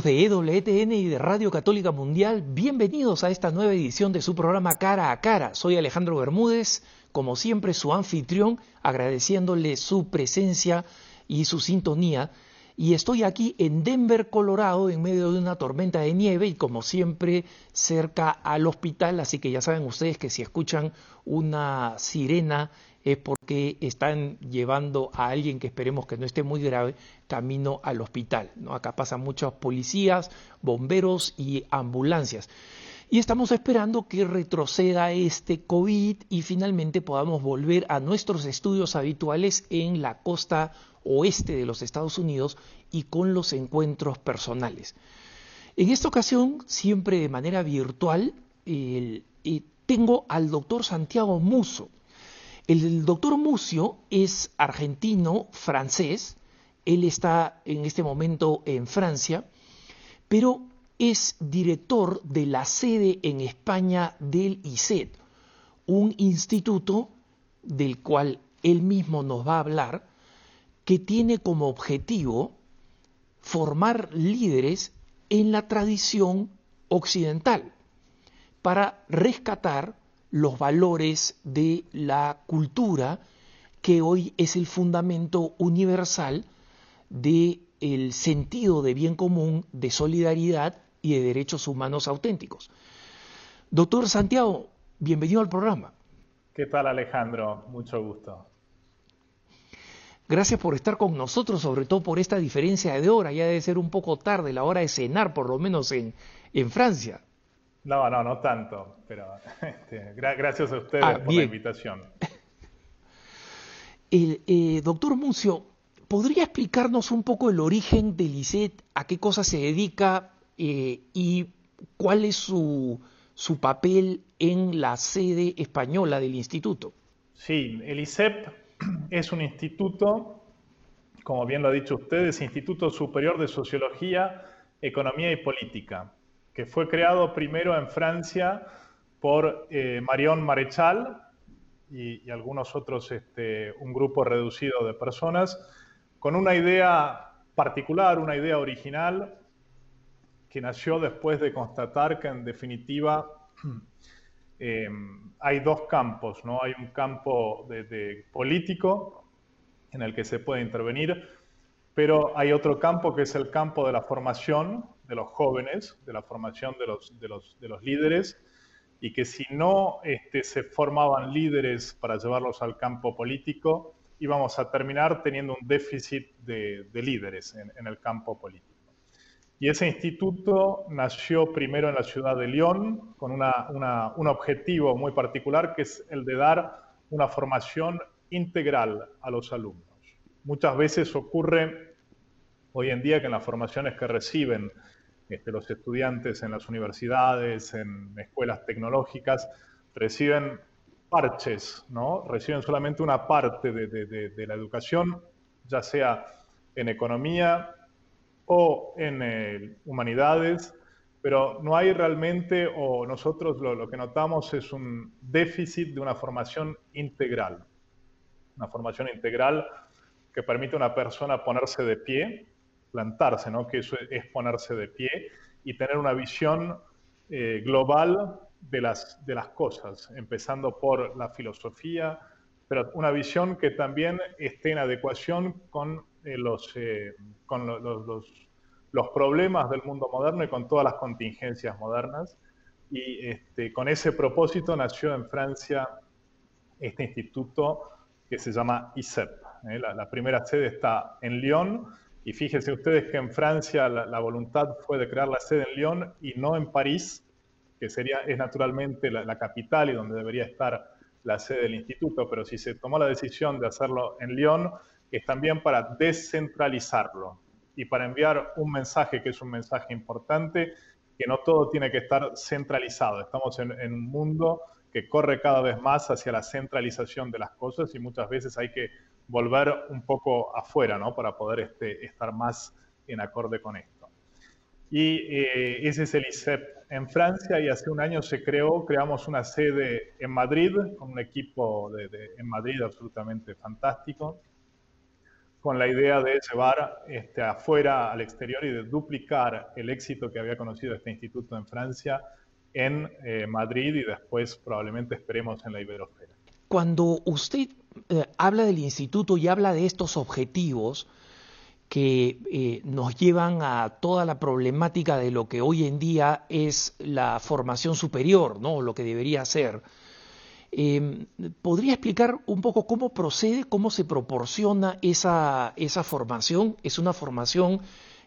De EWTN y de Radio Católica Mundial, bienvenidos a esta nueva edición de su programa Cara a Cara. Soy Alejandro Bermúdez, como siempre su anfitrión, agradeciéndole su presencia y su sintonía. Y estoy aquí en Denver, Colorado, en medio de una tormenta de nieve y como siempre cerca al hospital, así que ya saben ustedes que si escuchan una sirena es porque están llevando a alguien que esperemos que no esté muy grave camino al hospital. ¿no? Acá pasan muchos policías, bomberos y ambulancias. Y estamos esperando que retroceda este COVID y finalmente podamos volver a nuestros estudios habituales en la costa oeste de los Estados Unidos y con los encuentros personales. En esta ocasión, siempre de manera virtual, eh, tengo al doctor Santiago Muso. El doctor Mucio es argentino, francés, él está en este momento en Francia, pero es director de la sede en España del ICET, un instituto del cual él mismo nos va a hablar, que tiene como objetivo formar líderes en la tradición occidental para rescatar los valores de la cultura que hoy es el fundamento universal del el sentido de bien común, de solidaridad y de derechos humanos auténticos. Doctor Santiago, bienvenido al programa. ¿Qué tal Alejandro? Mucho gusto. Gracias por estar con nosotros, sobre todo por esta diferencia de hora. Ya debe ser un poco tarde la hora de cenar, por lo menos en, en Francia. No, no, no tanto, pero este, gracias a ustedes ah, por la invitación. El, eh, doctor Mucio, ¿podría explicarnos un poco el origen del ICET, a qué cosa se dedica eh, y cuál es su, su papel en la sede española del instituto? Sí, el ICEP es un instituto, como bien lo ha dicho usted, es Instituto Superior de Sociología, Economía y Política que fue creado primero en Francia por eh, Marion Marechal y, algunos otros, este, un grupo reducido de personas, con una idea particular, una idea original, que nació después de constatar que en definitiva em, hay dos campos, ¿no? Hay un campo de político en el que se puede intervenir, pero hay otro campo que es el campo de la formación, de los jóvenes, de la formación de los, de los, de los líderes, y que si no este, se formaban líderes para llevarlos al campo político, íbamos a terminar teniendo un déficit de, de líderes en, en, el campo político. Y ese instituto nació primero en la ciudad de Lyon con una, una, un objetivo muy particular, que es el de dar una formación integral a los alumnos. Muchas veces ocurre hoy en día que en las formaciones que reciben este, los estudiantes en las universidades, en escuelas tecnológicas, reciben parches, ¿no? Reciben solamente una parte de, la educación, ya sea en economía o en eh, humanidades, pero no hay realmente, o nosotros lo, lo, que notamos es un déficit de una formación integral. Una formación integral que permite a una persona ponerse de pie, plantarse, ¿no? que eso es ponerse de pie y tener una visión eh, global de las, de las cosas, empezando por la filosofía, pero una visión que también esté en adecuación con, eh, los, eh, con los, los, problemas del mundo moderno y con todas las contingencias modernas. Y este, con ese propósito nació en Francia este instituto que se llama ISEP. La primera sede está en Lyon, y fíjense ustedes que en Francia la, voluntad fue de crear la sede en Lyon y no en París, que sería, es naturalmente la, capital y donde debería estar la sede del instituto, pero si se tomó la decisión de hacerlo en Lyon, es también para descentralizarlo y para enviar un mensaje que es un mensaje importante, que no todo tiene que estar centralizado. Estamos en, en un mundo que corre cada vez más hacia la centralización de las cosas y muchas veces hay que volver un poco afuera, ¿no? Para poder este, estar más en acorde con esto. Y eh, ese es el ICEP en Francia y hace un año se creó, creamos una sede en Madrid con un equipo de, en Madrid absolutamente fantástico, con la idea de llevar este, afuera al exterior y de duplicar el éxito que había conocido este instituto en Francia en eh, Madrid y después probablemente esperemos en la Iberosfera. Cuando usted eh, habla del instituto y habla de estos objetivos que eh, nos llevan a toda la problemática de lo que hoy en día es la formación superior, ¿no? lo que debería ser, Em, ¿Podría explicar un poco cómo procede, cómo se proporciona esa, esa formación? ¿Es una formación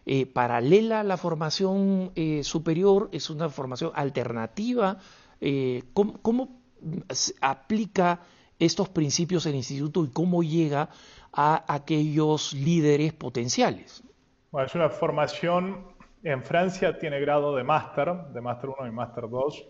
eh, paralela a la formación superior? ¿Es una formación alternativa? Eh, ¿cómo, aplica estos principios el instituto y cómo llega a aquellos líderes potenciales? Bueno, es una formación, en Francia tiene grado de máster, de máster 1 y máster 2.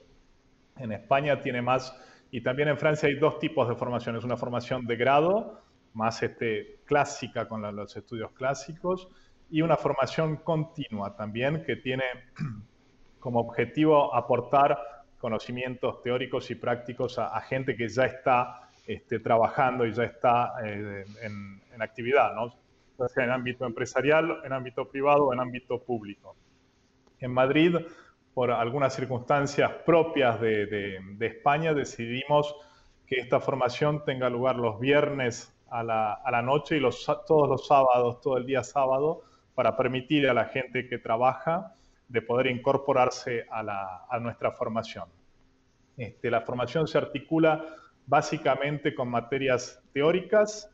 En España tiene más y también en Francia hay dos tipos de formaciones, una formación de grado, más este, clásica con los estudios clásicos, y una formación continua también que tiene como objetivo aportar conocimientos teóricos y prácticos a, gente que ya está este, trabajando y ya está eh, en, en, actividad, ¿no? sea en ámbito empresarial, en ámbito privado en ámbito público. En Madrid por algunas circunstancias propias de, España, decidimos que esta formación tenga lugar los viernes a la, noche y los, todos los sábados, todo el día sábado, para permitir a la gente que trabaja de poder incorporarse a, nuestra formación. Este, la formación se articula básicamente con materias teóricas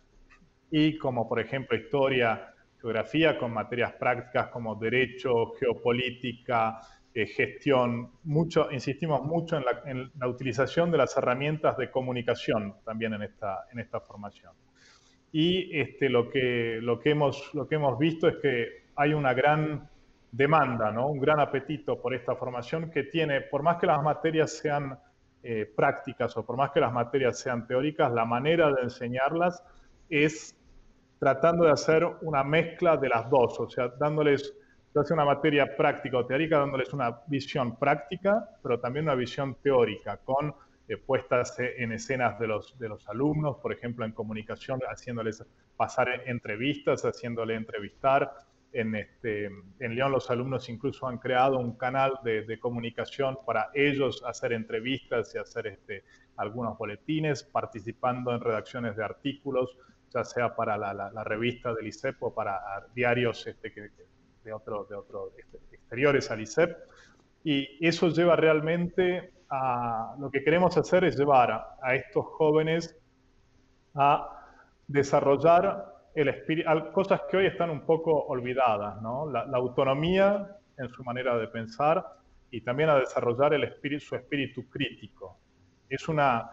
y como por ejemplo historia, geografía, con materias prácticas como derecho, geopolítica, eh, gestión, mucho, insistimos mucho en la, utilización de las herramientas de comunicación también en esta, en esta formación. Y este, lo, que, lo, que hemos, lo que hemos visto es que hay una gran demanda, ¿no? un gran apetito por esta formación que tiene, por más que las materias sean eh, prácticas o por más que las materias sean teóricas, la manera de enseñarlas es tratando de hacer una mezcla de las dos, o sea, dándoles hace una materia práctica o teórica dándoles una visión práctica, pero también una visión teórica, con eh, puestas en escenas de los, de los alumnos, por ejemplo, en comunicación, haciéndoles pasar entrevistas, haciéndole entrevistar. En, este, en León los alumnos incluso han creado un canal de, comunicación para ellos hacer entrevistas y hacer este, algunos boletines, participando en redacciones de artículos, ya sea para la, la, revista del ICEP o para diarios este, que, de otros de otro exteriores al ICEP. Y eso lleva realmente a, lo que queremos hacer es llevar a, estos jóvenes a desarrollar el cosas que hoy están un poco olvidadas, ¿no? la, autonomía en su manera de pensar y también a desarrollar el espíritu, su espíritu crítico. Es una,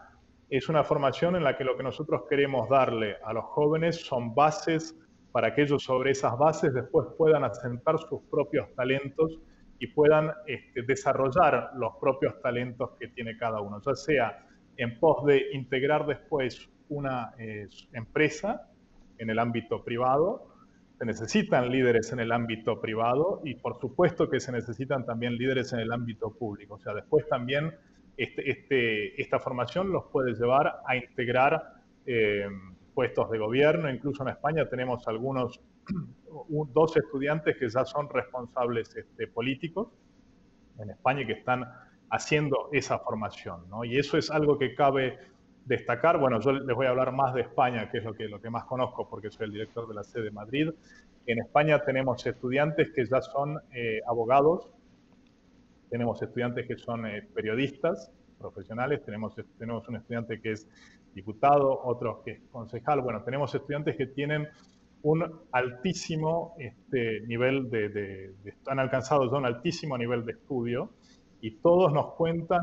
es una formación en la que lo que nosotros queremos darle a los jóvenes son bases para que ellos sobre esas bases después puedan asentar sus propios talentos y puedan este, desarrollar los propios talentos que tiene cada uno, ya sea en pos de integrar después una eh, empresa en el ámbito privado, se necesitan líderes en el ámbito privado y por supuesto que se necesitan también líderes en el ámbito público. O sea, después también este, este, esta formación los puede llevar a integrar eh, puestos de gobierno, incluso en España tenemos algunos, dos estudiantes que ya son responsables este, políticos en España que están haciendo esa formación, ¿no? Y eso es algo que cabe destacar. Bueno, yo les voy a hablar más de España, que es lo que, lo que más conozco porque soy el director de la sede de Madrid. En España tenemos estudiantes que ya son eh, abogados, tenemos estudiantes que son eh, periodistas profesionales, tenemos, tenemos un estudiante que es diputado, otros que es concejal. Bueno, tenemos estudiantes que tienen un altísimo este, nivel de, han alcanzado ya un altísimo nivel de estudio y todos nos cuentan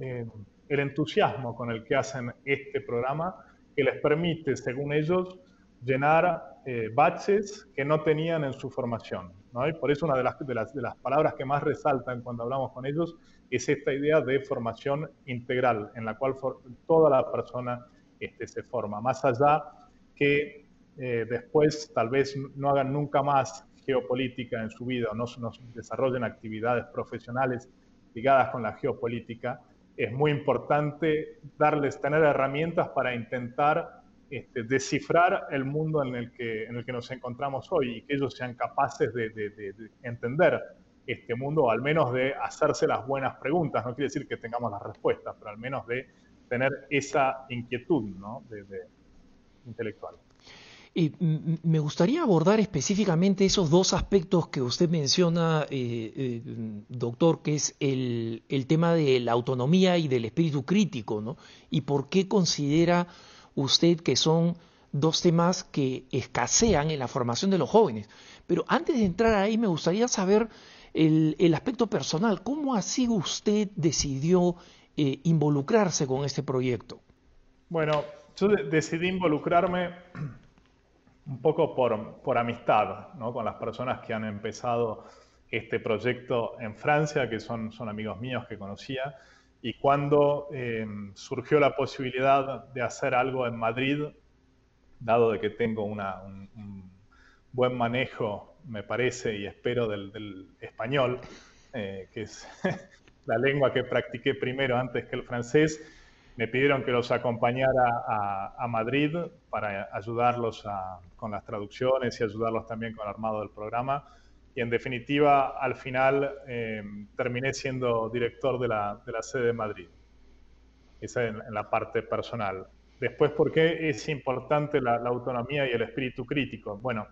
eh, el entusiasmo con el que hacen este programa que les permite, según ellos, llenar eh, baches que no tenían en su formación. Y por eso una de las, de, las, de las palabras que más resaltan cuando hablamos con ellos es esta idea de formación integral, en la cual toda la persona este, se forma, más allá que eh, después tal vez no hagan nunca más geopolítica en su vida o no, desarrollen actividades profesionales ligadas con la geopolítica, es muy importante darles, tener herramientas para intentar este, descifrar el mundo en el, que, en el que nos encontramos hoy y que ellos sean capaces de, entender este mundo, o al menos de hacerse las buenas preguntas. No quiere decir que tengamos las respuestas, pero al menos de tener esa inquietud ¿no? intelectual. Me gustaría abordar específicamente esos dos aspectos que usted menciona, eh, eh, doctor, que es el, tema de la autonomía y del espíritu crítico, ¿no? Y por qué considera usted que son dos temas que escasean en la formación de los jóvenes. Pero antes de entrar ahí, me gustaría saber el, el aspecto personal. ¿Cómo así usted decidió eh, involucrarse con este proyecto? Bueno, yo decidí involucrarme un poco por, amistad, ¿no? con las personas que han empezado este proyecto en Francia, que son, amigos míos que conocía, y cuando eh, surgió la posibilidad de hacer algo en Madrid, dado de que tengo un, buen manejo, me parece, y espero, del, español, eh, que es la lengua que practiqué primero antes que el francés, me pidieron que los acompañara a, Madrid para ayudarlos con las traducciones y ayudarlos también con el armado del programa. Y en definitiva, al final eh, terminé siendo director de la, de la, sede de Madrid. Esa en, en, la parte personal. Después, ¿por qué es importante la, la autonomía y el espíritu crítico? Bueno,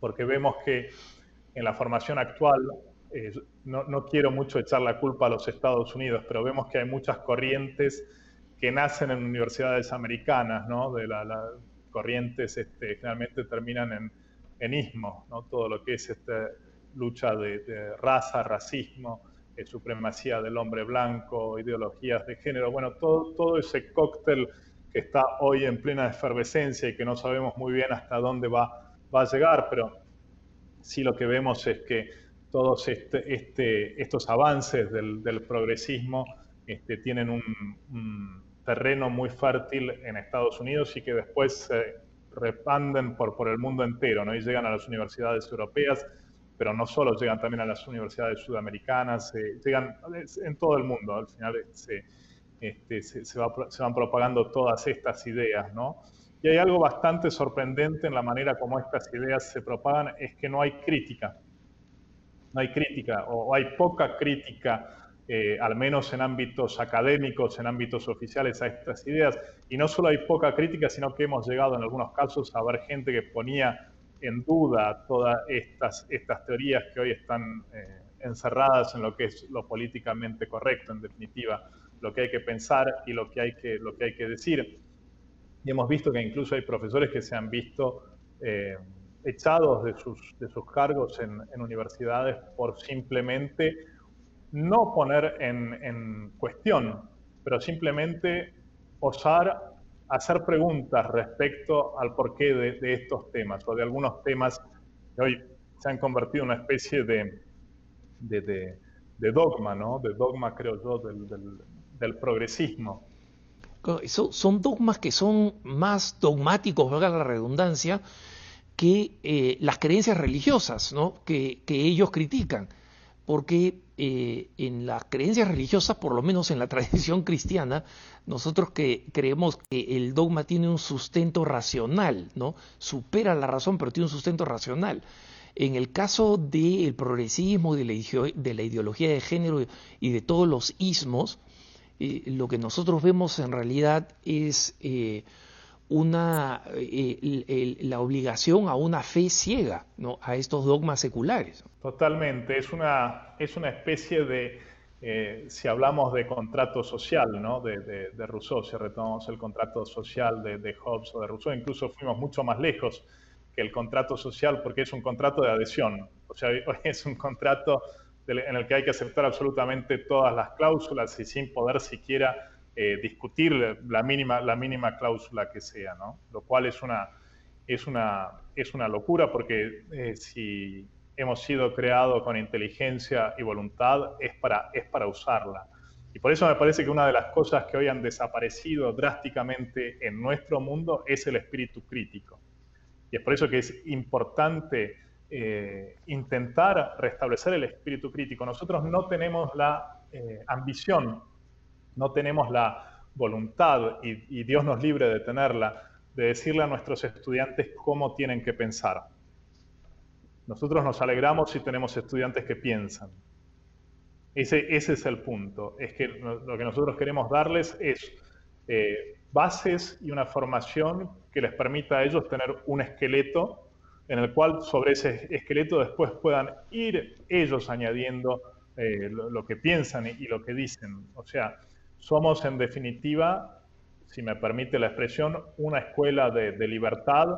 porque vemos que en la formación actual eh, no, no, quiero mucho echar la culpa a los Estados Unidos, pero vemos que hay muchas corrientes que nacen en universidades americanas, ¿no? De las la corrientes este, generalmente terminan en, en ismo, ¿no? Todo lo que es esta lucha de, raza, racismo, eh, supremacía del hombre blanco, ideologías de género, bueno, todo, ese cóctel que está hoy en plena efervescencia y que no sabemos muy bien hasta dónde va, a llegar, pero sí lo que vemos es que todos este, este, estos avances del, del progresismo este, tienen un terreno muy fértil en Estados Unidos y que después se repanden por, por el mundo entero, ¿no? Y llegan a las universidades europeas, pero no solo llegan también a las universidades sudamericanas, eh, llegan en todo el mundo, al final se, este, se, se, van propagando todas estas ideas, ¿no? Y hay algo bastante sorprendente en la manera como estas ideas se propagan, es que no hay crítica. No hay crítica, o hay poca crítica eh, al menos en ámbitos académicos, en ámbitos oficiales, a estas ideas. Y no solo hay poca crítica, sino que hemos llegado en algunos casos a ver gente que ponía en duda todas estas, estas teorías que hoy están eh, encerradas en lo que es lo políticamente correcto, en definitiva, lo que hay que pensar y lo que hay que, lo que, hay que decir. Y hemos visto que incluso hay profesores que se han visto eh, echados de sus, de sus cargos en, en universidades por simplemente no poner en, cuestión, pero simplemente osar hacer preguntas respecto al porqué de, estos temas o de algunos temas que hoy se han convertido en una especie de, de, dogma, ¿no? De dogma, creo yo, del, progresismo. Son, dogmas que son más dogmáticos, valga la redundancia, que eh, las creencias religiosas, ¿no? que ellos critican porque eh, en las creencias religiosas, por lo menos en la tradición cristiana, nosotros que creemos que el dogma tiene un sustento racional, ¿no? Supera la razón, pero tiene un sustento racional. En el caso del progresismo, de la, de la, ideología de género y de todos los ismos, eh, lo que nosotros vemos en realidad es eh, una, eh, la obligación a una fe ciega, ¿no? a estos dogmas seculares. Totalmente, es una, es una especie de, eh, si hablamos de contrato social, ¿no? de, de, Rousseau, si retomamos el contrato social de, de, Hobbes o de Rousseau, incluso fuimos mucho más lejos que el contrato social porque es un contrato de adhesión, o sea, es un contrato en el que hay que aceptar absolutamente todas las cláusulas y sin poder siquiera eh, discutir la mínima, la mínima cláusula que sea, ¿no? Lo cual es una, es una, es una locura porque eh, si hemos sido creados con inteligencia y voluntad es para, es para usarla. Y por eso me parece que una de las cosas que hoy han desaparecido drásticamente en nuestro mundo es el espíritu crítico. Y es por eso que es importante eh, intentar restablecer el espíritu crítico. Nosotros no tenemos la ambición no tenemos la voluntad, y, Dios nos libre de tenerla, de decirle a nuestros estudiantes cómo tienen que pensar. Nosotros nos alegramos si tenemos estudiantes que piensan. Ese, ese es el punto. Es que lo que nosotros queremos darles es eh, bases y una formación que les permita a ellos tener un esqueleto en el cual sobre ese esqueleto después puedan ir ellos añadiendo eh, lo, que piensan y, lo que dicen. O sea, somos en definitiva, si me permite la expresión, una escuela de, libertad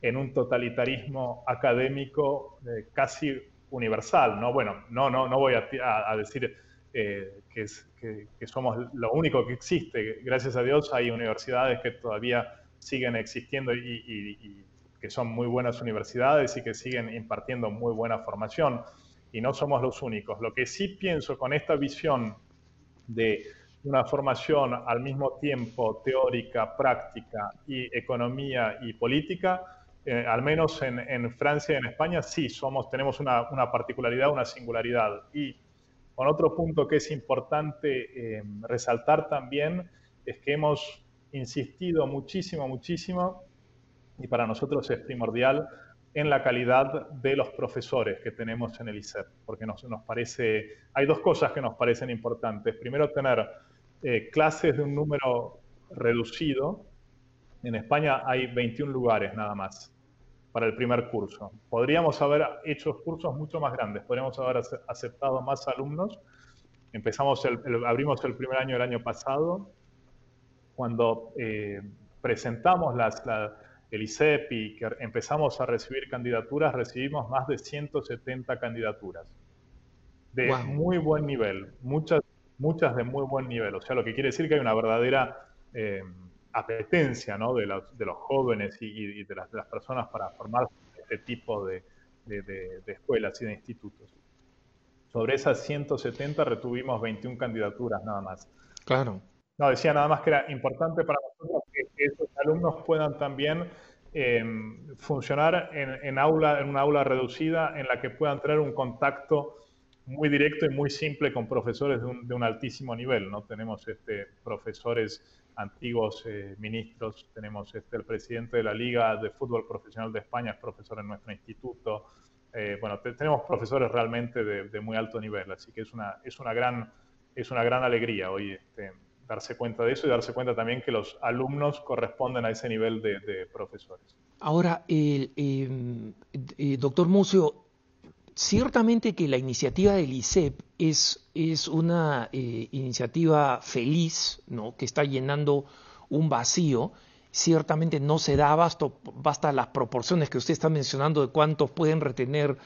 en un totalitarismo académico eh, casi universal. No, bueno, no, no, no voy a, decir eh, que, somos lo único que existe. Gracias a Dios hay universidades que todavía siguen existiendo y que son muy buenas universidades y que siguen impartiendo muy buena formación y no somos los únicos. Lo que sí pienso con esta visión de una formación al mismo tiempo teórica, práctica y economía y política, eh, al menos en, Francia y en España sí somos, tenemos una, particularidad, una singularidad. Y con otro punto que es importante eh, resaltar también es que hemos insistido muchísimo, muchísimo, y para nosotros es primordial, en la calidad de los profesores que tenemos en el ISEP, porque nos, nos parece, hay dos cosas que nos parecen importantes. Primero, tener eh, clases de un número reducido. En España hay 21 lugares nada más para el primer curso. Podríamos haber hecho cursos mucho más grandes, podríamos haber aceptado más alumnos. Empezamos el, abrimos el primer año el año pasado, cuando eh, presentamos las, las el ICEP y que empezamos a recibir candidaturas, recibimos más de 170 candidaturas de muy buen nivel, muchas, muchas de muy buen nivel. O sea, lo que quiere decir que hay una verdadera eh, apetencia ¿no? de, los, de, los, jóvenes y, de, las, de, las, personas para formar este tipo de, de, escuelas y de institutos. Sobre esas 170 retuvimos 21 candidaturas nada más. Claro. No, decía nada más que era importante para nosotros que, esos alumnos puedan también em, funcionar en, aula, en una aula reducida en la que puedan tener un contacto muy directo y muy simple con profesores de un, altísimo nivel. ¿no? Tenemos este, profesores antiguos eh, ministros, tenemos este, el presidente de la Liga de Fútbol Profesional de España, es profesor en nuestro instituto. Eh, bueno, tenemos profesores realmente de, de, muy alto nivel, así que es una, es una, gran, es una gran alegría hoy este, darse cuenta de eso y darse cuenta también que los alumnos corresponden a ese nivel de, profesores. Ahora, el, em, eh, doctor Mucio, ciertamente que la iniciativa del ICEP es, es una eh, iniciativa feliz, ¿no? que está llenando un vacío. Ciertamente no se da abasto, basta las proporciones que usted está mencionando de cuántos pueden retener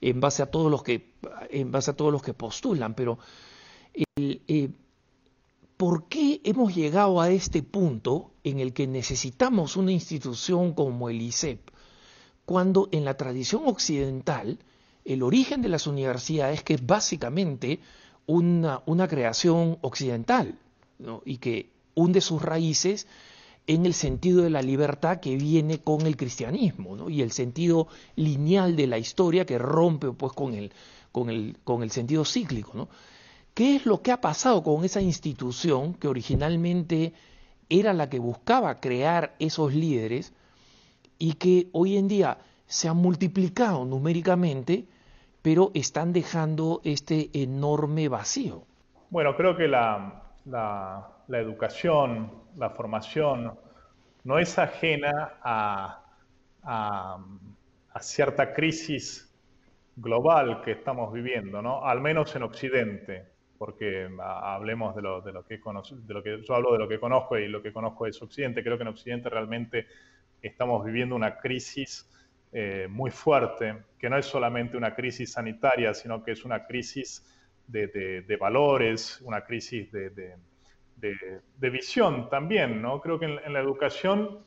en base a todos los que, en base a todos los que postulan, pero el, eh, ¿por qué hemos llegado a este punto en el que necesitamos una institución como el ISEP, cuando en la tradición occidental el origen de las universidades que es básicamente una, una creación occidental y que hunde sus raíces en el sentido de la libertad que viene con el cristianismo y el sentido lineal de la historia que rompe pues con el, con el, con el sentido cíclico. ¿Qué es lo que ha pasado con esa institución que originalmente era la que buscaba crear esos líderes y que hoy en día se han multiplicado numéricamente, pero están dejando este enorme vacío? Bueno, creo que la, educación, la formación, no es ajena a, cierta crisis global que estamos viviendo, ¿no? al menos en Occidente porque hablemos de lo, de lo, que de lo que yo hablo de lo que conozco y lo que conozco es Occidente. Creo que en Occidente realmente estamos viviendo una crisis eh, muy fuerte, que no es solamente una crisis sanitaria, sino que es una crisis de, valores, una crisis de, de, visión también. ¿no? Creo que en, la educación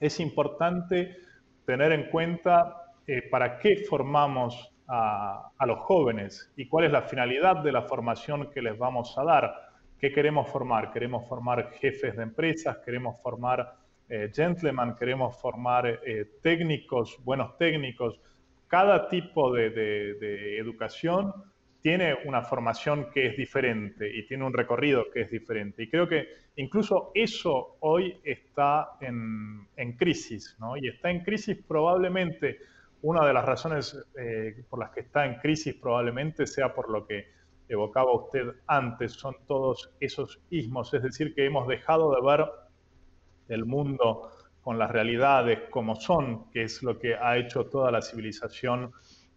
es importante tener en cuenta eh, para qué formamos a, los jóvenes y cuál es la finalidad de la formación que les vamos a dar. ¿Qué queremos formar? Queremos formar jefes de empresas, queremos formar eh, gentlemen, queremos formar eh, técnicos, buenos técnicos. Cada tipo de, educación tiene una formación que es diferente y tiene un recorrido que es diferente. Y creo que incluso eso hoy está en, crisis, ¿no? Y está en crisis probablemente, una de las razones eh, por las que está en crisis probablemente sea por lo que evocaba usted antes, son todos esos ismos, es decir, que hemos dejado de ver el mundo con las realidades como son, que es lo que ha hecho toda la civilización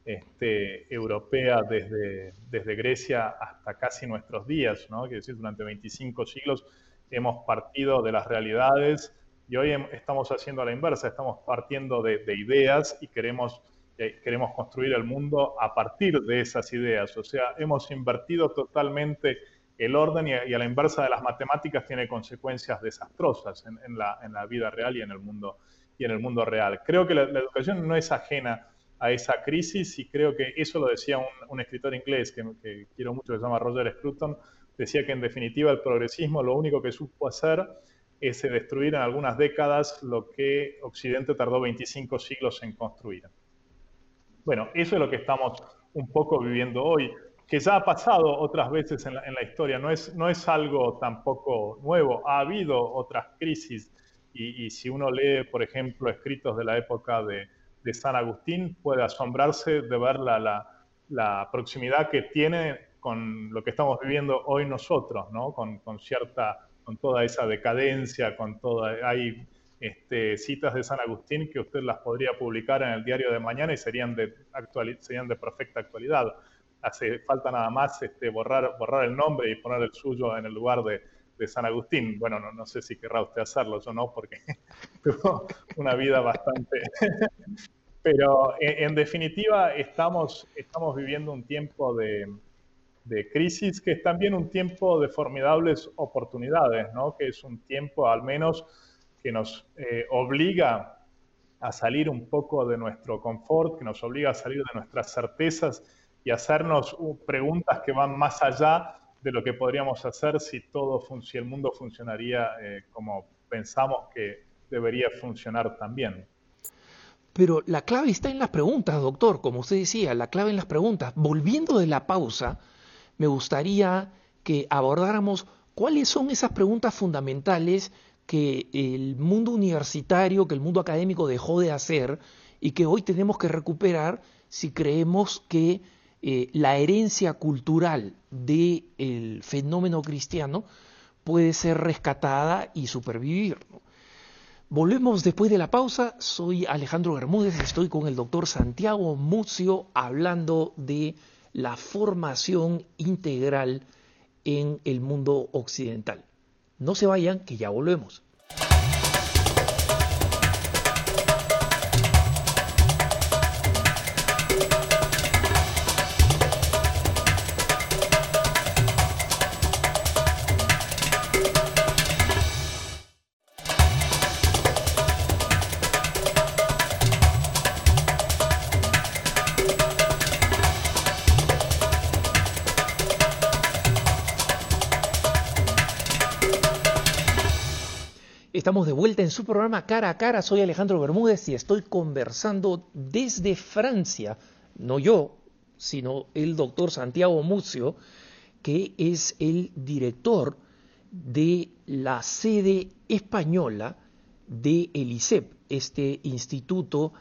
este, europea desde, desde Grecia hasta casi nuestros días, ¿no? Quiere decir, durante 25 siglos hemos partido de las realidades y hoy estamos haciendo la inversa, estamos partiendo de, ideas y queremos, eh, queremos construir el mundo a partir de esas ideas. O sea, hemos invertido totalmente el orden y a, la inversa de las matemáticas tiene consecuencias desastrosas en, la, vida real y en el mundo, y en el mundo real. Creo que la, educación no es ajena a esa crisis y creo que eso lo decía un, escritor inglés que, quiero mucho, que se llama Roger Scruton, decía que en definitiva el progresismo lo único que supo hacer es destruir en algunas décadas lo que Occidente tardó 25 siglos en construir. Bueno, eso es lo que estamos un poco viviendo hoy, que ya ha pasado otras veces en la, historia, no es, no es algo tampoco nuevo, ha habido otras crisis y, y si uno lee, por ejemplo, escritos de la época de, de San Agustín puede asombrarse de ver la, la, proximidad que tiene con lo que estamos viviendo hoy nosotros, ¿no? Con, con cierta, con toda esa decadencia, con toda, hay este, citas de San Agustín que usted las podría publicar en el diario de mañana y serían de, serían de perfecta actualidad. Hace falta nada más este, borrar, borrar el nombre y poner el suyo en el lugar de, de San Agustín. Bueno, no, no, sé si querrá usted hacerlo, yo no, porque tuvo una vida bastante, pero en, definitiva estamos, estamos viviendo un tiempo de, crisis que es también un tiempo de formidables oportunidades, ¿no? que es un tiempo al menos que nos eh, obliga a salir un poco de nuestro confort, que nos obliga a salir de nuestras certezas y hacernos uh, preguntas que van más allá de lo que podríamos hacer si todo si el mundo funcionaría eh, como pensamos que debería funcionar también. Pero la clave está en las preguntas, doctor, como usted decía, la clave en las preguntas. Volviendo de la pausa, me gustaría que abordáramos cuáles son esas preguntas fundamentales que el mundo universitario, que el mundo académico dejó de hacer y que hoy tenemos que recuperar si creemos que eh, la herencia cultural del fenómeno cristiano puede ser rescatada y supervivir. Volvemos después de la pausa. Soy Alejandro Bermúdez, estoy con el doctor Santiago Muzio hablando de la formación integral en el mundo occidental. No se vayan, que ya volvemos. Estamos de vuelta en su programa Cara a Cara. Soy Alejandro Bermúdez y estoy conversando desde Francia, no yo, sino el doctor Santiago Mucio, que es el director de la sede española de el ICEP, este instituto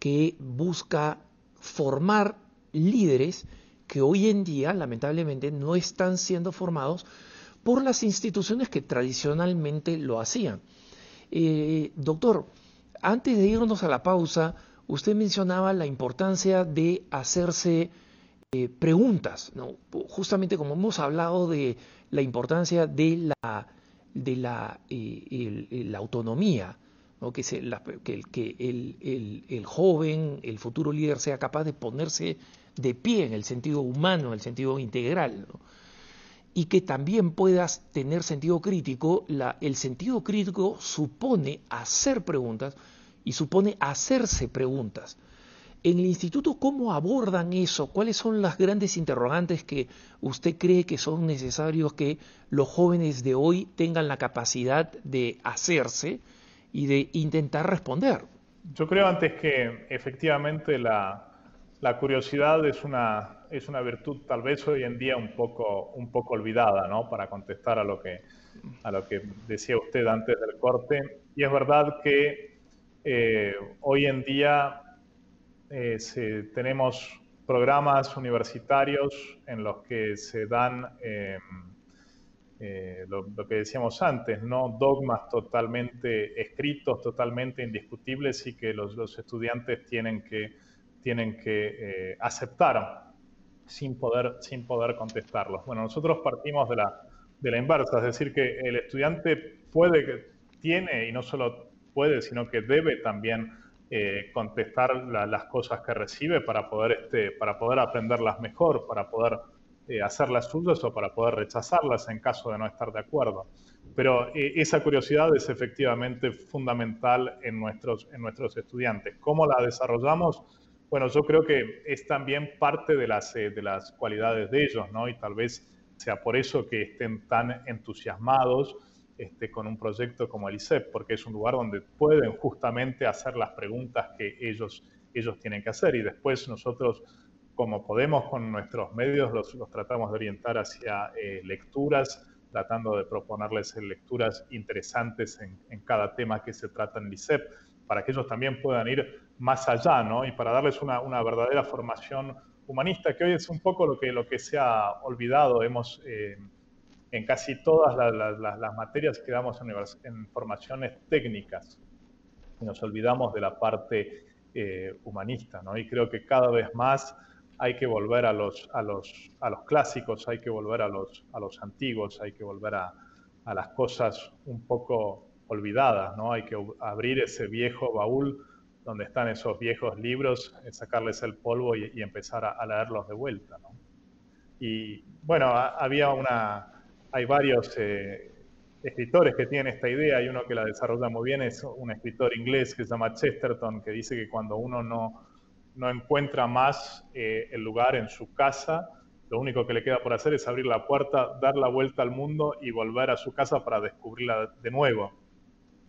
que busca formar líderes que hoy en día lamentablemente no están siendo formados por las instituciones que tradicionalmente lo hacían. Eh, doctor, antes de irnos a la pausa, usted mencionaba la importancia de hacerse eh, preguntas, ¿no? justamente como hemos hablado de la importancia de la, de la, eh, la autonomía, ¿no? que, se, que, que el, el, joven, el futuro líder sea capaz de ponerse de pie en el sentido humano, en el sentido integral. ¿no? Y que también puedas tener sentido crítico, el sentido crítico supone hacer preguntas y supone hacerse preguntas. En el instituto, ¿cómo abordan eso? ¿Cuáles son las grandes interrogantes que usted cree que son necesarios que los jóvenes de hoy tengan la capacidad de hacerse y de intentar responder? Yo creo antes que efectivamente la, curiosidad es una es una virtud tal vez hoy en día un poco, un poco olvidada, ¿no? Para contestar a lo, que, a lo que decía usted antes del corte. Y es verdad que eh, hoy en día eh, tenemos programas universitarios en los que se dan eh, lo, que decíamos antes, ¿no? dogmas totalmente escritos, totalmente indiscutibles y que los, los estudiantes tienen que, tienen que aceptar sin poder, sin poder contestarlos. Bueno, nosotros partimos de la, de la inversa, es decir, que el estudiante puede, tiene, y no solo puede, sino que debe también eh, contestar las cosas que recibe para poder, este, para poder aprenderlas mejor, para poder eh, hacerlas suyas o para poder rechazarlas en caso de no estar de acuerdo. Pero eh, esa curiosidad es efectivamente fundamental en nuestros, en nuestros estudiantes. ¿Cómo la desarrollamos? Bueno, yo creo que es también parte de las, eh, de las cualidades de ellos, ¿no? Y tal vez sea por eso que estén tan entusiasmados este, con un proyecto como el ISEP, porque es un lugar donde pueden justamente hacer las preguntas que ellos, ellos tienen que hacer y después nosotros como podemos con nuestros medios, los, tratamos de orientar hacia eh, lecturas, tratando de proponerles lecturas interesantes en, cada tema que se trata en el ISEP, para que ellos también puedan ir más allá, ¿no? Y para darles una, verdadera formación humanista, que hoy es un poco lo que, lo que se ha olvidado. Hemos, eh, en casi todas las, materias que damos en, en, formaciones técnicas, nos olvidamos de la parte eh, humanista, ¿no? Y creo que cada vez más hay que volver a los, a los, a los clásicos, hay que volver a los, a los antiguos, hay que volver a, a las cosas un poco olvidadas, ¿no? Hay que abrir ese viejo baúl donde están esos viejos libros, eh, sacarles el polvo y, empezar a, leerlos de vuelta. Y bueno, había una, hay varios eh, escritores que tienen esta idea, hay uno que la desarrolla muy bien, es un escritor inglés que se llama Chesterton, que dice que cuando uno no, no encuentra más eh, el lugar en su casa, lo único que le queda por hacer es abrir la puerta, dar la vuelta al mundo y volver a su casa para descubrirla de nuevo.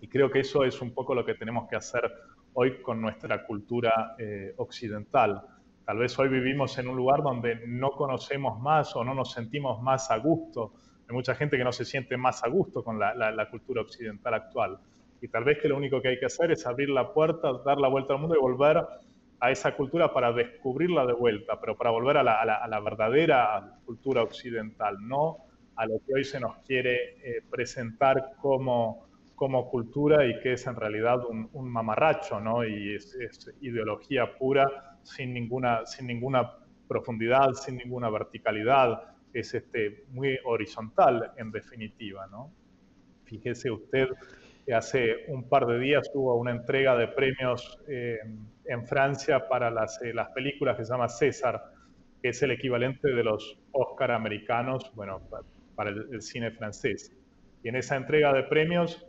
Y creo que eso es un poco lo que tenemos que hacer hoy con nuestra cultura eh, occidental. Tal vez hoy vivimos en un lugar donde no conocemos más o no nos sentimos más a gusto. Hay mucha gente que no se siente más a gusto con la, cultura occidental actual. Y tal vez que lo único que hay que hacer es abrir la puerta, dar la vuelta al mundo y volver a esa cultura para descubrirla de vuelta, pero para volver a la, verdadera cultura occidental, no a lo que hoy se nos quiere eh, presentar como, como cultura y que es en realidad un, mamarracho, ¿no? Y es, ideología pura, sin ninguna, sin ninguna profundidad, sin ninguna verticalidad, es este, muy horizontal en definitiva, ¿no? Fíjese usted que hace un par de días hubo una entrega de premios eh, en Francia para las, eh, las películas que se llama César, que es el equivalente de los Oscar americanos, bueno, para el, cine francés. Y en esa entrega de premios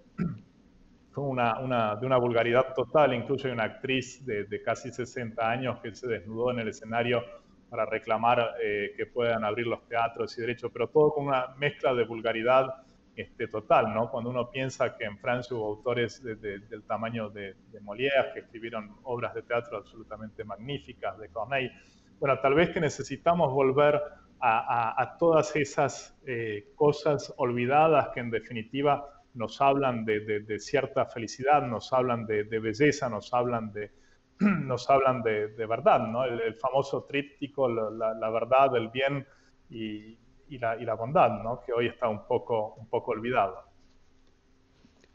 fue una, una, de una vulgaridad total, incluso hay una actriz de, de, casi 60 años que se desnudó en el escenario para reclamar eh, que puedan abrir los teatros y derechos, pero todo con una mezcla de vulgaridad este, total, ¿no? Cuando uno piensa que en Francia hubo autores del tamaño de, de, Molière que escribieron obras de teatro absolutamente magníficas, de Corneille. Bueno, tal vez que necesitamos volver a, todas esas eh, cosas olvidadas que en definitiva nos hablan de, cierta felicidad, nos hablan de, belleza, nos hablan de, nos hablan de, verdad, ¿no? El, famoso tríptico, la, verdad, el bien y, y la, bondad, ¿no? que hoy está un poco, un poco olvidado.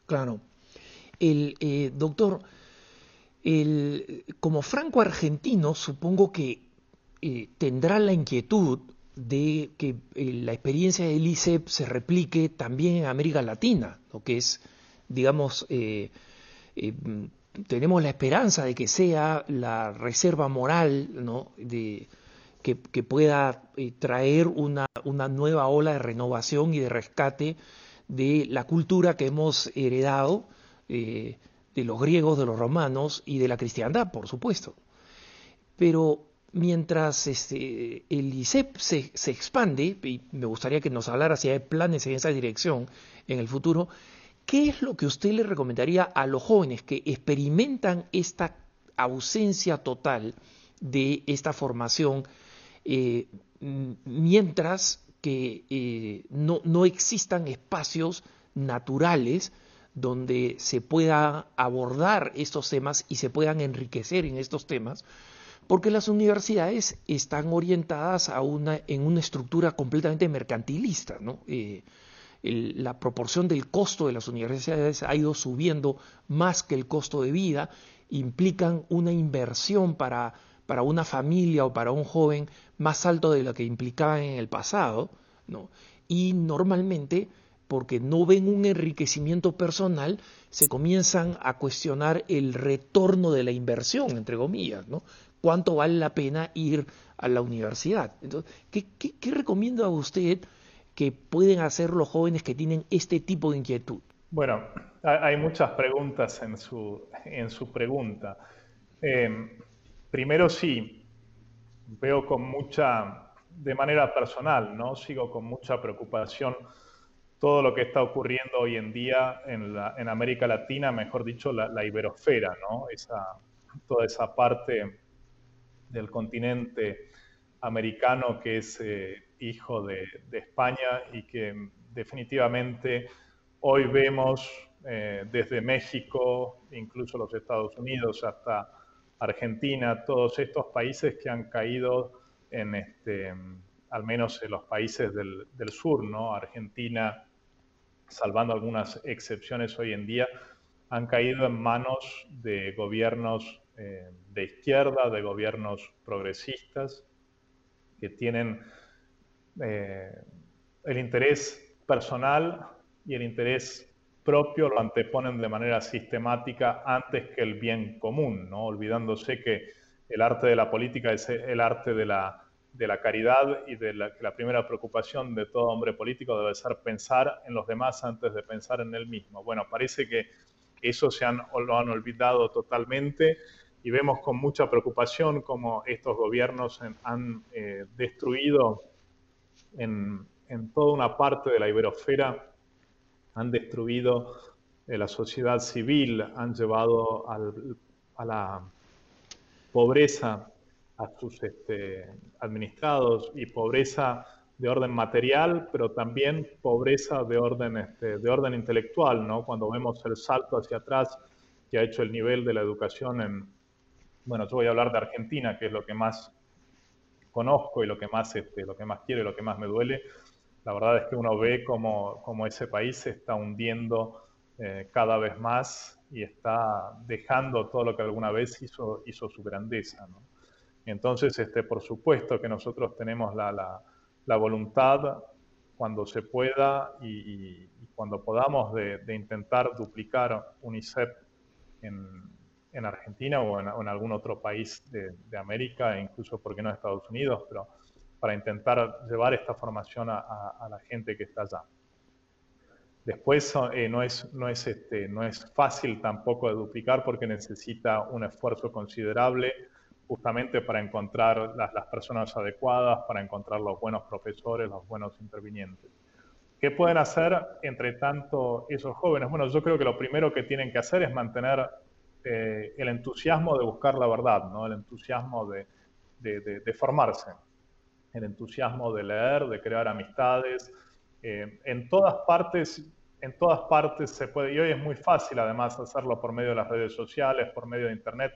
Claro. El, eh, doctor, el, como franco argentino, supongo que eh, tendrá la inquietud de que eh, la experiencia del ICEP se replique también en América Latina, lo que es, digamos, tenemos la esperanza de que sea la reserva moral ¿no? de, que, pueda eh, traer una, una, nueva ola de renovación y de rescate de la cultura que hemos heredado eh, de los griegos, de los romanos y de la cristiandad, por supuesto. Pero mientras este, el ICEP se, se, expande, y me gustaría que nos hablara si hay planes en esa dirección en el futuro, ¿qué es lo que usted le recomendaría a los jóvenes que experimentan esta ausencia total de esta formación eh, mientras que eh, no, no existan espacios naturales donde se pueda abordar estos temas y se puedan enriquecer en estos temas, porque las universidades están orientadas a una, en una estructura completamente mercantilista. ¿no? Eh, la proporción del costo de las universidades ha ido subiendo más que el costo de vida, implican una inversión para, para una familia o para un joven más alto de lo que implicaban en el pasado, ¿no? y normalmente porque no ven un enriquecimiento personal, se comienzan a cuestionar el retorno de la inversión, entre comillas, ¿no? ¿Cuánto vale la pena ir a la universidad? Entonces, ¿qué, recomienda usted que pueden hacer los jóvenes que tienen este tipo de inquietud? Bueno, hay muchas preguntas en su, en su pregunta. Eh, primero sí, veo con mucha, de manera personal, ¿no? Sigo con mucha preocupación todo lo que está ocurriendo hoy en día en, la, en América Latina, mejor dicho, la, la, iberosfera, ¿no? Esa, toda esa parte del continente americano que es eh, hijo de, España y que definitivamente hoy vemos eh, desde México, incluso los Estados Unidos, hasta Argentina, todos estos países que han caído en este, al menos en los países del, sur, ¿no? Argentina, salvando algunas excepciones hoy en día, han caído en manos de gobiernos eh, de izquierda, de gobiernos progresistas, que tienen eh, el interés personal y el interés propio lo anteponen de manera sistemática antes que el bien común, ¿no? olvidándose que el arte de la política es el arte de la, de la caridad y de que la primera preocupación de todo hombre político debe ser pensar en los demás antes de pensar en él mismo. Bueno, parece que eso se han, lo han olvidado totalmente y vemos con mucha preocupación cómo estos gobiernos han eh, destruido en, toda una parte de la iberosfera, han destruido eh, la sociedad civil, han llevado a la pobreza a sus este, administrados y pobreza de orden material, pero también pobreza de orden, este, de orden intelectual, ¿no? Cuando vemos el salto hacia atrás que ha hecho el nivel de la educación en, bueno, yo voy a hablar de Argentina, que es lo que más conozco y lo que más, este, lo que más quiero y lo que más me duele. La verdad es que uno ve como, ese país se está hundiendo eh, cada vez más y está dejando todo lo que alguna vez hizo, hizo su grandeza. Entonces, este, por supuesto que nosotros tenemos la, voluntad cuando se pueda y, cuando podamos de, de, intentar duplicar UNICEF en, en Argentina o en, algún otro país de, América, e incluso, porque no Estados Unidos, pero para intentar llevar esta formación a, la gente que está allá. Después eh, no, es, no, es este, no es fácil tampoco de duplicar porque necesita un esfuerzo considerable justamente para encontrar las, las, personas adecuadas, para encontrar los buenos profesores, los buenos intervinientes. ¿Qué pueden hacer entre tanto esos jóvenes? Bueno, yo creo que lo primero que tienen que hacer es mantener eh, el entusiasmo de buscar la verdad, ¿no? el entusiasmo de, de, formarse, el entusiasmo de leer, de crear amistades. Eh, en todas partes, en todas partes se puede, y hoy es muy fácil además hacerlo por medio de las redes sociales, por medio de Internet.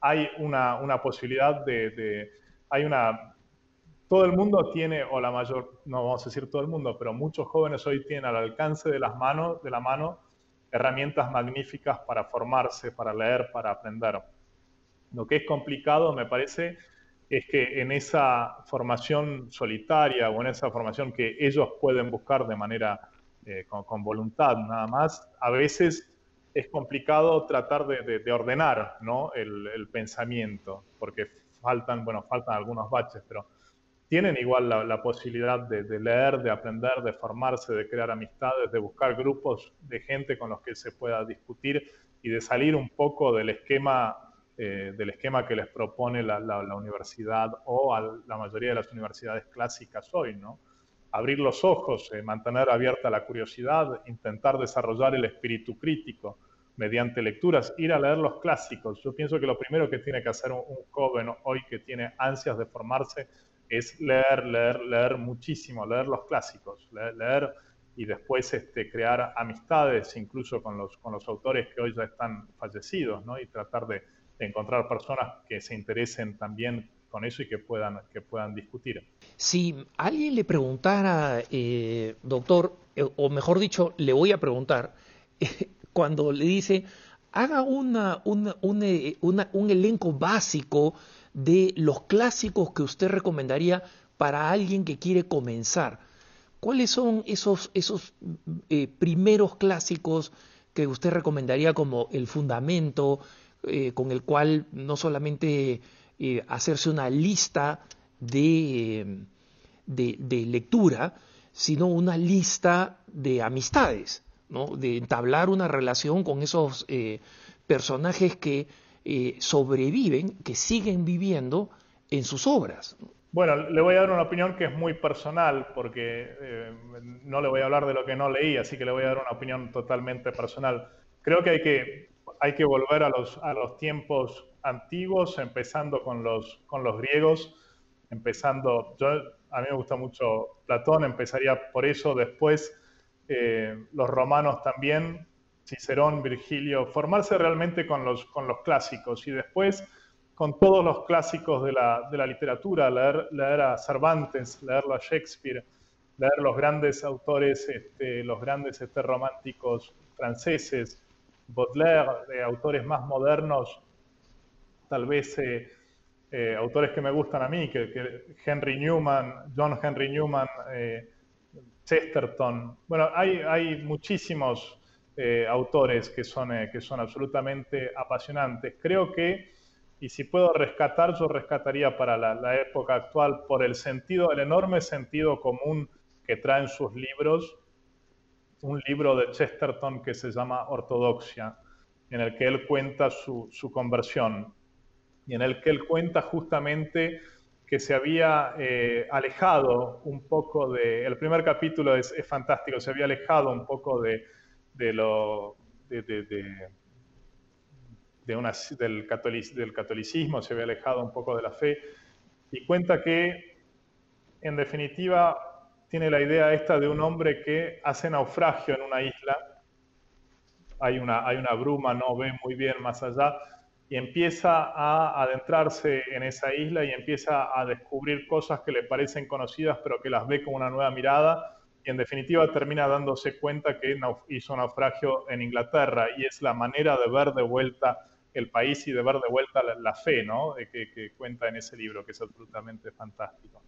Hay una, una posibilidad de, hay una, todo el mundo tiene, o la mayor, no vamos a decir todo el mundo, pero muchos jóvenes hoy tienen al alcance de las manos, de la mano, herramientas magníficas para formarse, para leer, para aprender. Lo que es complicado, me parece, es que en esa formación solitaria o en esa formación que ellos pueden buscar de manera eh, con, voluntad nada más, a veces es complicado tratar de, ordenar ¿no? el, el, pensamiento, porque faltan, bueno, faltan algunos baches, pero tienen igual la, posibilidad de, leer, de aprender, de formarse, de crear amistades, de buscar grupos de gente con los que se pueda discutir y de salir un poco del esquema, eh, del esquema que les propone la, universidad o la mayoría de las universidades clásicas hoy, ¿no? Abrir los ojos, eh, mantener abierta la curiosidad, intentar desarrollar el espíritu crítico mediante lecturas, ir a leer los clásicos. Yo pienso que lo primero que tiene que hacer un joven hoy que tiene ansias de formarse es leer, leer, leer muchísimo, leer los clásicos, leer, y después este, crear amistades incluso con los, con los autores que hoy ya están fallecidos, ¿no? Y tratar de, encontrar personas que se interesen también con eso y que puedan, que puedan discutir. Si alguien le preguntara, eh, doctor, eh, o mejor dicho, le voy a preguntar, cuando le dice, haga una, una, un elenco básico de los clásicos que usted recomendaría para alguien que quiere comenzar. ¿Cuáles son esos, esos eh, primeros clásicos que usted recomendaría como el fundamento eh, con el cual no solamente eh, hacerse una lista de, de, lectura, sino una lista de amistades, ¿no? de entablar una relación con esos personajes que sobreviven, que siguen viviendo en sus obras? Bueno, le voy a dar una opinión que es muy personal, porque eh, no le voy a hablar de lo que no leí, así que le voy a dar una opinión totalmente personal. Creo que hay que, hay que volver a los, a los tiempos antiguos, empezando con los, con los griegos, empezando, yo, a mí me gusta mucho Platón, empezaría por eso, después eh, los romanos también, Cicerón, Virgilio, formarse realmente con los, con los clásicos y después con todos los clásicos de la, de la literatura, leer, leer, a Cervantes, leerlo a Shakespeare, leer los grandes autores, este, los grandes este, románticos franceses, Baudelaire, de autores más modernos, tal vez eh, eh, autores que me gustan a mí, que, Henry Newman, John Henry Newman, eh, Chesterton. Bueno, hay, hay muchísimos autores que son, que son absolutamente apasionantes. Creo que y si puedo rescatar, yo rescataría para la, época actual por el sentido, el enorme sentido común que traen sus libros, un libro de Chesterton que se llama Ortodoxia, en el que él cuenta su, conversión y en el que él cuenta justamente que se había eh, alejado un poco de, el primer capítulo es, fantástico, se había alejado un poco de, de lo, de, del, del catolicismo, se había alejado un poco de la fe, y cuenta que, en definitiva, tiene la idea esta de un hombre que hace naufragio en una isla, hay una, hay una bruma, no ve muy bien más allá, y empieza a adentrarse en esa isla y empieza a descubrir cosas que le parecen conocidas, pero que las ve con una nueva mirada, y en definitiva termina dándose cuenta que hizo naufragio en Inglaterra, y es la manera de ver de vuelta el país y de ver de vuelta la, fe, ¿no? Que, que, cuenta en ese libro, que es absolutamente fantástico.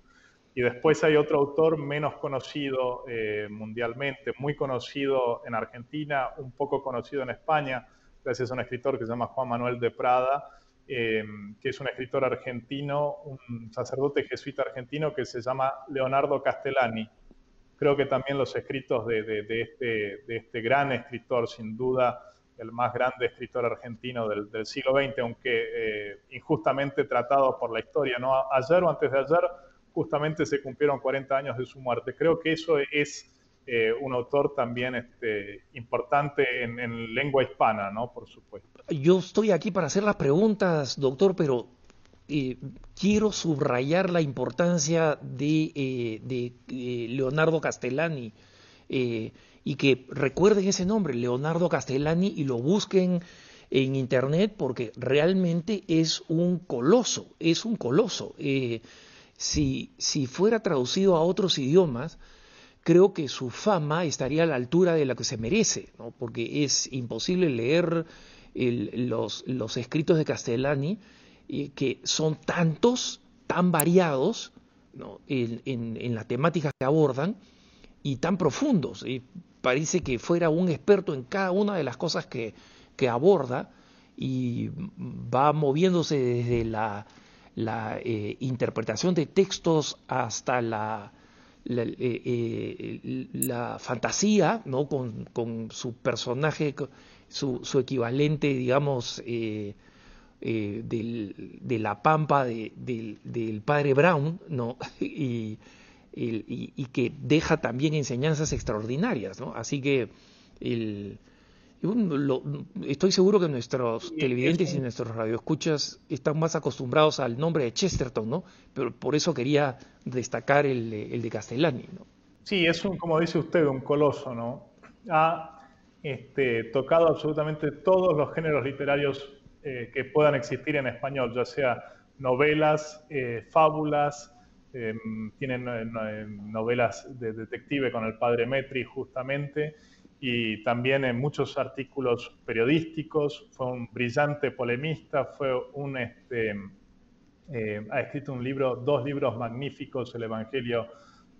Y después hay otro autor menos conocido eh, mundialmente, muy conocido en Argentina, un poco conocido en España, gracias a un escritor que se llama Juan Manuel de Prada, eh, que es un escritor argentino, un sacerdote jesuita argentino que se llama Leonardo Castellani. Creo que también los escritos este, de este gran escritor, sin duda, el más grande escritor argentino del, siglo XX, aunque eh, injustamente tratado por la historia. Ayer o antes de ayer justamente se cumplieron 40 años de su muerte. Creo que eso es eh, un autor también este, importante en, lengua hispana, ¿no? Por supuesto. Yo estoy aquí para hacer las preguntas, doctor, pero eh, quiero subrayar la importancia de, de Leonardo Castellani y que recuerden ese nombre, Leonardo Castellani, y lo busquen en internet porque realmente es un coloso, es un coloso. Eh, si, si fuera traducido a otros idiomas, creo que su fama estaría a la altura de la que se merece, ¿no? porque es imposible leer los, los, escritos de Castellani, eh, que son tantos, tan variados ¿no? en, en, en, las temáticas que abordan y tan profundos parece que fuera un experto en cada una de las cosas que, aborda y va moviéndose desde la, eh, interpretación de textos hasta la, la, eh, eh, fantasía, ¿no? Con, su personaje, su, equivalente, digamos, de la pampa del padre Brown, ¿no? y, y, que deja también enseñanzas extraordinarias. ¿no? Así que el, estoy seguro que nuestros televidentes y nuestros radioescuchas están más acostumbrados al nombre de Chesterton, ¿no? Pero por eso quería destacar el, de Castellani, ¿no? Sí, es un, como dice usted, un coloso, ¿no? Ha este, tocado absolutamente todos los géneros literarios eh, que puedan existir en español, ya sea novelas, eh, fábulas, em, tienen eh, novelas de detective con el padre Metri justamente, y también en muchos artículos periodísticos, fue un brillante polemista, fue un, este, eh, ha escrito un libro, dos libros magníficos, el Evangelio,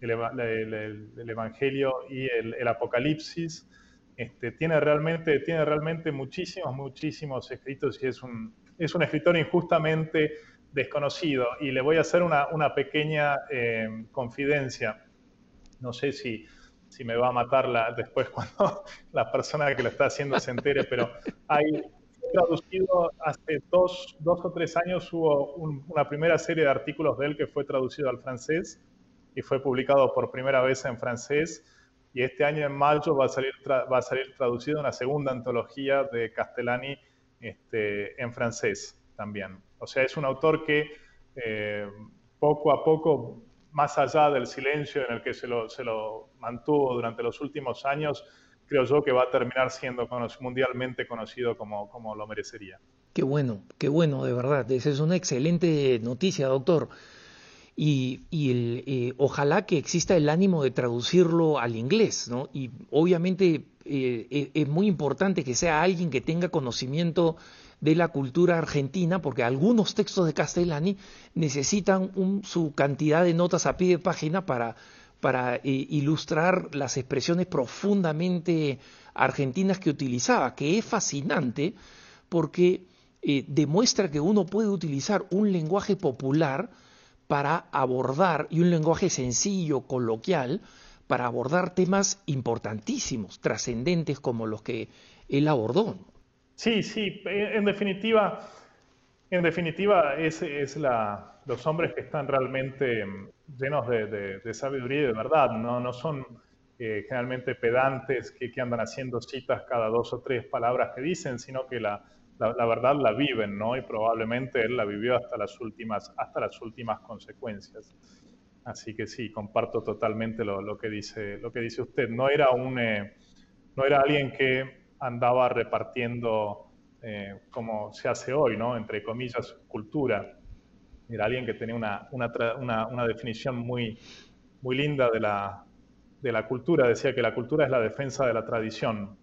el, Evangelio y el, Apocalipsis. Este, tiene, realmente, tiene realmente muchísimos, muchísimos escritos y es un, es un escritor injustamente desconocido. Y le voy a hacer una, una pequeña eh, confidencia. No sé si, si me va a matar después cuando la persona que lo está haciendo se entere, pero hay traducido hace dos, dos o tres años hubo una primera serie de artículos de él que fue traducido al francés y fue publicado por primera vez en francés y este año en mayo va a salir, va a salir traducido una segunda antología de Castellani este, en francés también. O sea, es un autor que eh, poco a poco más allá del silencio en el que se lo, se lo mantuvo durante los últimos años, creo yo que va a terminar siendo mundialmente conocido como, como lo merecería. Qué bueno, qué bueno, de verdad. Esa es una excelente noticia, doctor. Y, y el, eh, ojalá que exista el ánimo de traducirlo al inglés, ¿no? Y obviamente eh, e, es muy importante que sea alguien que tenga conocimiento de la cultura argentina, porque algunos textos de Castellani necesitan su cantidad de notas a pie de página para, para eh, ilustrar las expresiones profundamente argentinas que utilizaba, que es fascinante porque eh, demuestra que uno puede utilizar un lenguaje popular para abordar, y un lenguaje sencillo, coloquial, para abordar temas importantísimos, trascendentes como los que él abordó. Sí, sí, en definitiva, en definitiva es, es la, los hombres que están realmente mm, llenos de, sabiduría y de verdad, no, no son eh, generalmente pedantes que, que, andan haciendo citas cada dos o tres palabras que dicen, sino que la, la, verdad la viven, ¿no? Y probablemente él la vivió hasta las últimas, hasta las últimas consecuencias. Así que sí, comparto totalmente lo, lo que, dice, lo que dice usted. No era, un, eh, no era alguien que andaba repartiendo, eh, como se hace hoy, ¿no? entre comillas, cultura. Era alguien que tenía una, una, una, definición muy, muy linda de la, de la cultura. Decía que la cultura es la defensa de la tradición,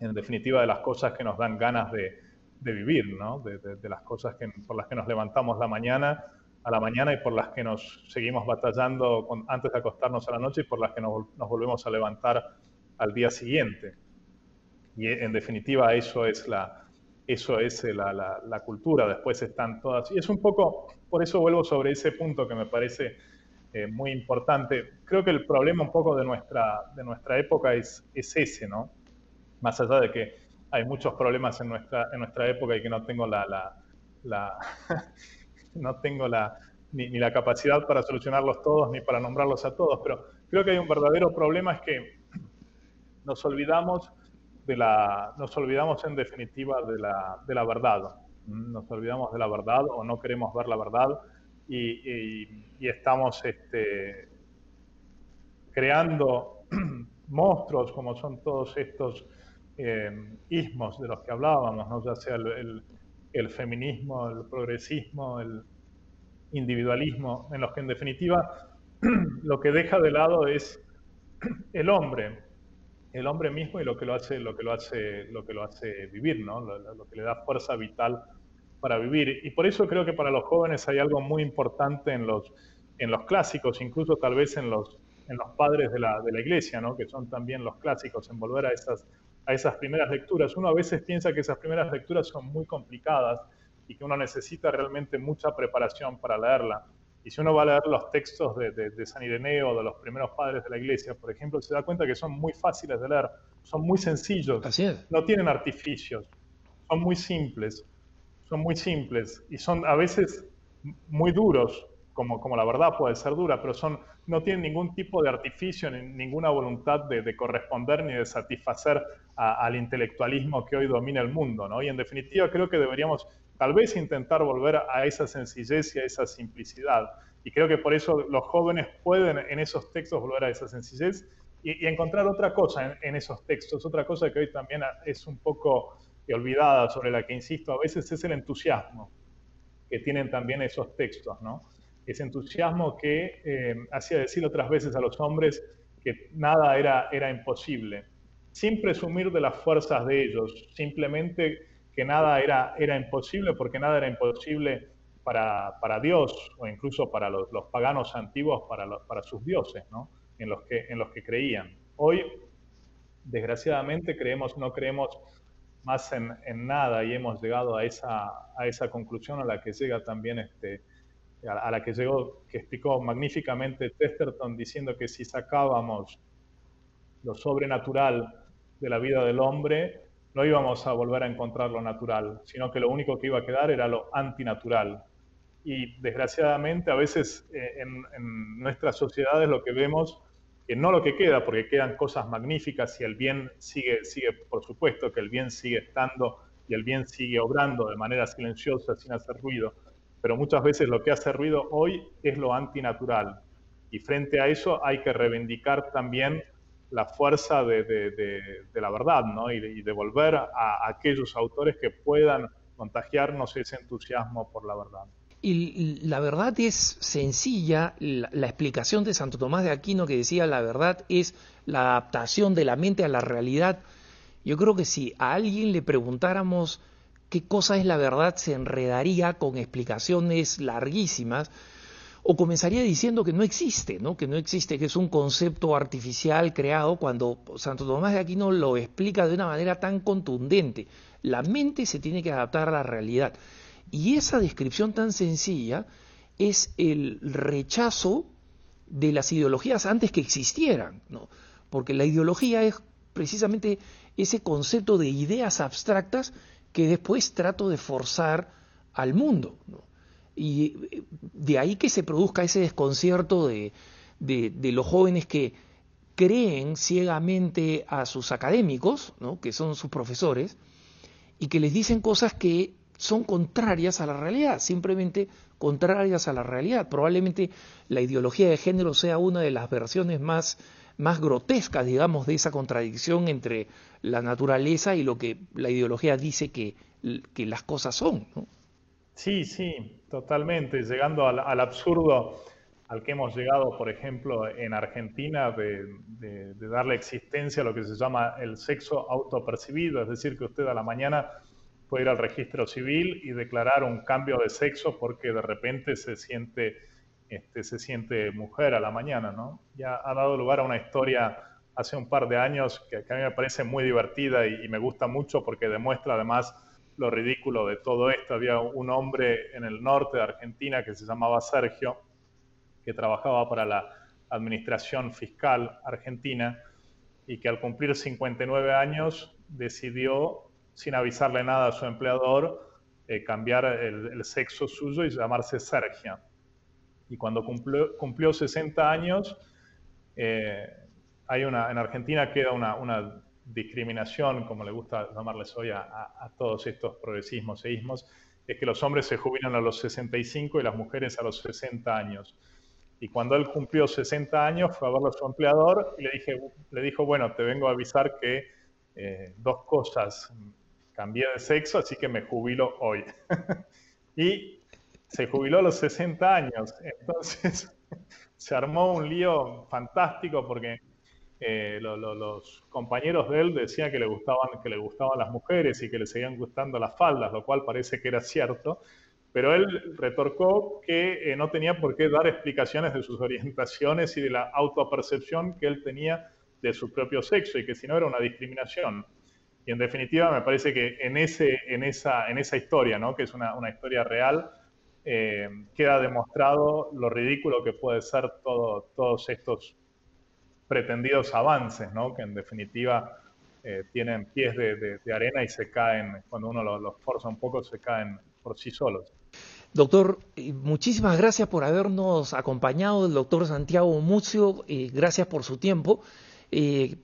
en definitiva de las cosas que nos dan ganas de, de vivir, ¿no? de, las cosas que, por las que nos levantamos la mañana a la mañana y por las que nos seguimos batallando antes de acostarnos a la noche y por las que nos, nos volvemos a levantar al día siguiente. Y en definitiva eso es la, eso es la, la, cultura, después están todas. Y es un poco, por eso vuelvo sobre ese punto que me parece eh, muy importante. Creo que el problema un poco de nuestra, de nuestra época es, es ese, ¿no? Más allá de que hay muchos problemas en nuestra, en nuestra época y que no tengo la, la, no tengo la, ni, la capacidad para solucionarlos todos ni para nombrarlos a todos, pero creo que hay un verdadero problema es que nos olvidamos la, nos olvidamos en definitiva de la, de la verdad. Nos olvidamos de la verdad o no queremos ver la verdad y, y, estamos este, creando monstruos como son todos estos eh, ismos de los que hablábamos, ¿no? ya sea el, feminismo, el progresismo, el individualismo, en los que en definitiva lo que deja de lado es el hombre, el hombre mismo y lo que lo hace, lo que lo hace, lo que lo hace vivir, ¿no? Lo, que le da fuerza vital para vivir. Y por eso creo que para los jóvenes hay algo muy importante en los, en los clásicos, incluso tal vez en los, en los padres de la, de la iglesia, ¿no? que son también los clásicos, en volver a esas, a esas primeras lecturas. Uno a veces piensa que esas primeras lecturas son muy complicadas y que uno necesita realmente mucha preparación para leerla. Y si uno va a leer los textos de, de, San Ireneo, de los primeros padres de la iglesia, por ejemplo, se da cuenta que son muy fáciles de leer, son muy sencillos, no tienen artificios, son muy simples, son muy simples y son a veces muy duros, como, como la verdad puede ser dura, pero son, no tienen ningún tipo de artificio, ni ninguna voluntad de, corresponder ni de satisfacer al intelectualismo que hoy domina el mundo. ¿no? Y en definitiva creo que deberíamos tal vez intentar volver a esa sencillez y a esa simplicidad. Y creo que por eso los jóvenes pueden en esos textos volver a esa sencillez y, encontrar otra cosa en, en, esos textos, otra cosa que hoy también es un poco olvidada, sobre la que insisto a veces, es el entusiasmo que tienen también esos textos, ¿no? Ese entusiasmo que eh, hacía decir otras veces a los hombres que nada era, era imposible, sin presumir de las fuerzas de ellos, simplemente que nada era, era imposible porque nada era imposible para, para Dios o incluso para los, los paganos antiguos, para, para sus dioses, ¿no? en, los que, en los que creían. Hoy, desgraciadamente, creemos, no creemos más en, en, nada y hemos llegado a esa, a esa conclusión a la que llega también este, a, la que llegó, que explicó magníficamente Chesterton, diciendo que si sacábamos lo sobrenatural de la vida del hombre, no íbamos a volver a encontrar lo natural, sino que lo único que iba a quedar era lo antinatural. Y desgraciadamente a veces eh, en, nuestras sociedades lo que vemos, que no lo que queda, porque quedan cosas magníficas y el bien sigue, sigue, por supuesto que el bien sigue estando y el bien sigue obrando de manera silenciosa, sin hacer ruido, pero muchas veces lo que hace ruido hoy es lo antinatural. Y frente a eso hay que reivindicar también la fuerza de, la verdad, ¿no? Y, de volver a, aquellos autores que puedan contagiarnos ese entusiasmo por la verdad. Y la verdad es sencilla, la, la, explicación de Santo Tomás de Aquino que decía la verdad es la adaptación de la mente a la realidad. Yo creo que si a alguien le preguntáramos qué cosa es la verdad se enredaría con explicaciones larguísimas o comenzaría diciendo que no existe, ¿no? que no existe, que es un concepto artificial creado cuando Santo Tomás de Aquino lo explica de una manera tan contundente. La mente se tiene que adaptar a la realidad. Y esa descripción tan sencilla es el rechazo de las ideologías antes que existieran, ¿no? porque la ideología es precisamente ese concepto de ideas abstractas que después trato de forzar al mundo. Y eh, de ahí que se produzca ese desconcierto de, los jóvenes que creen ciegamente a sus académicos, que son sus profesores, y que les dicen cosas que son contrarias a la realidad, simplemente contrarias a la realidad. Probablemente la ideología de género sea una de las versiones más más grotesca, digamos, de esa contradicción entre la naturaleza y lo que la ideología dice que, que las cosas son. ¿no? Sí, sí, totalmente. Llegando al, absurdo al que hemos llegado, por ejemplo, en Argentina, de, de, darle existencia a lo que se llama el sexo autopercibido, es decir, que usted a la mañana puede ir al registro civil y declarar un cambio de sexo porque de repente se siente este, se siente mujer a la mañana, ¿no? Ya ha dado lugar a una historia hace un par de años que, a mí me parece muy divertida y, me gusta mucho porque demuestra además lo ridículo de todo esto. Había un hombre en el norte de Argentina que se llamaba Sergio, que trabajaba para la Administración Fiscal Argentina y que al cumplir 59 años decidió, sin avisarle nada a su empleador, eh, cambiar el, el, sexo suyo y llamarse Sergio y cuando cumplió, cumplió 60 años, eh, hay una, en Argentina queda una, una, discriminación, como le gusta llamarles hoy a, a, todos estos progresismos e ismos, es que los hombres se jubilan a los 65 y las mujeres a los 60 años. Y cuando él cumplió 60 años, fue a verlo a su empleador y le, dije, le dijo, bueno, te vengo a avisar que eh, dos cosas, cambié de sexo, así que me jubilo hoy. y se jubiló a los 60 años. Entonces se armó un lío fantástico porque eh, los compañeros de él decían que le, gustaban, que le gustaban las mujeres y que le seguían gustando las faldas, lo cual parece que era cierto. Pero él retorcó que eh, no tenía por qué dar explicaciones de sus orientaciones y de la autopercepción que él tenía de su propio sexo y que si no era una discriminación. Y en definitiva me parece que en, ese, en, esa, en esa historia, ¿no? que es una, una historia real, eh, queda demostrado lo ridículo que puede ser todo, todos estos pretendidos avances, ¿no? que en definitiva eh, tienen pies de, arena y se caen, cuando uno los, forza un poco, se caen por sí solos. Doctor, muchísimas gracias por habernos acompañado, el doctor Santiago Mucio, eh, gracias por su tiempo. Eh,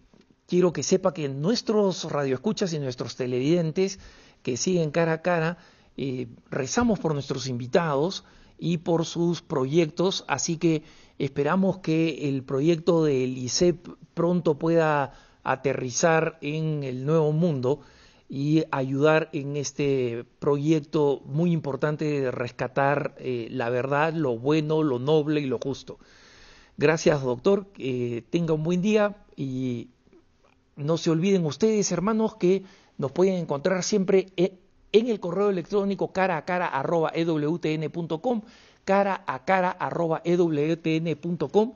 quiero que sepa que nuestros radioescuchas y nuestros televidentes que siguen cara a cara, rezamos por nuestros invitados y por sus proyectos, así que esperamos que el proyecto del ICEP pronto pueda aterrizar en el nuevo mundo y ayudar en este proyecto muy importante de rescatar eh, la verdad, lo bueno, lo noble y lo justo. Gracias, doctor. que tenga un buen día y no se olviden ustedes, hermanos, que nos pueden encontrar siempre en, el correo electrónico cara a cara arroba ewtn.com, cara a cara arroba ewtn.com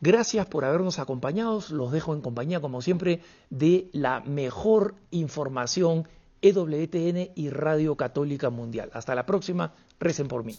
Gracias por habernos acompañado. Los dejo en compañía, como siempre, de la mejor información EWTN y Radio Católica Mundial. Hasta la próxima. Recen por mí.